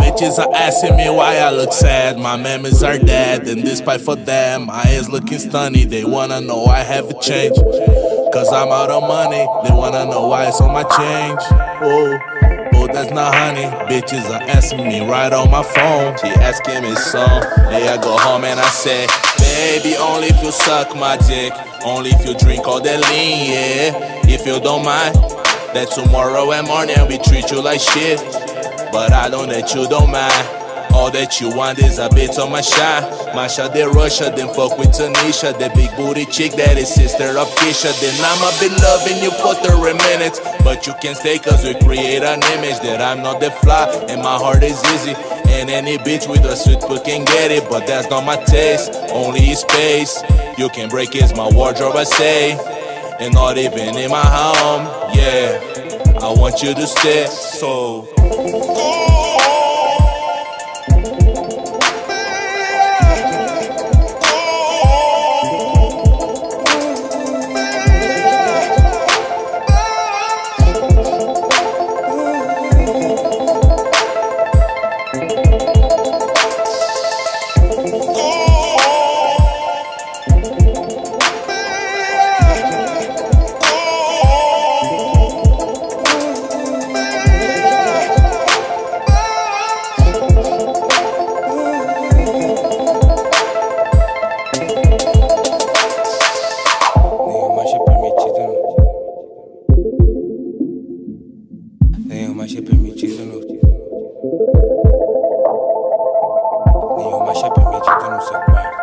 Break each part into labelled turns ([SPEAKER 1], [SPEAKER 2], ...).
[SPEAKER 1] Bitches are asking me why I look sad. My memories are dead, and despite for them, my eyes looking stunning. They wanna know I haven't changed. Cause I'm out of money. They wanna know why it's on my change. Oh, oh, that's not honey. Bitches are asking me right on my phone. She asking me some. Hey, I go home and I say, Baby, only if you suck my dick. Only if you drink all that lean, yeah. If you don't mind, that tomorrow and morning we treat you like shit. But I don't that you don't mind. All that you want is a bit of my shine. Masha de Russia, then fuck with Tanisha. The big booty chick that is sister of Kisha. Then I'ma be loving you for 30 minutes. But you can stay cause we create an image that I'm not the fly. And my heart is easy. And any bitch with a sweet foot can get it. But that's not my taste. Only space. You can break is my wardrobe, I say. And not even in my home. Yeah. I want you to stay. So.
[SPEAKER 2] Permitido no seu quarto.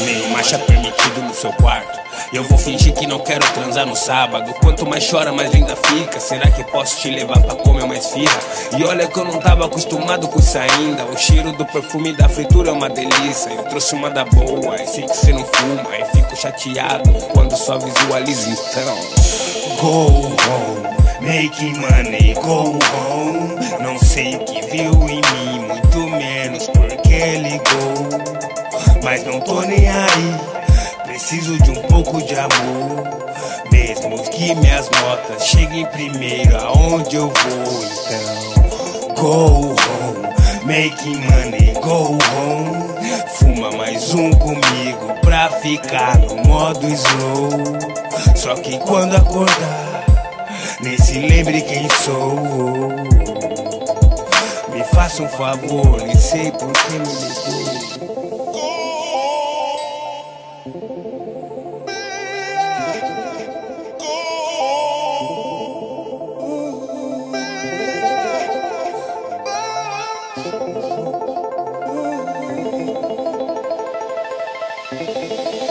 [SPEAKER 2] Nenhuma é permitido no seu quarto. Eu vou fingir que não quero transar no sábado. Quanto mais chora, mais linda fica. Será que posso te levar pra comer mais firra? E olha que eu não tava acostumado com isso ainda. O cheiro do perfume da fritura é uma delícia. Eu trouxe uma da boa, e sei que você não fuma. E fico chateado quando só visualizo então. Go home, making money, go home. Não sei o que viu em mim, muito menos porque ligou. Mas não tô nem aí. Preciso de um pouco de amor. Mesmo que minhas notas cheguem primeiro aonde eu vou, então. Go home, making money, go home. Fuma mais um comigo pra ficar no modo slow. Só que quando acordar, nem se lembre quem sou. Me faça um favor, nem sei por que me ligou. Thank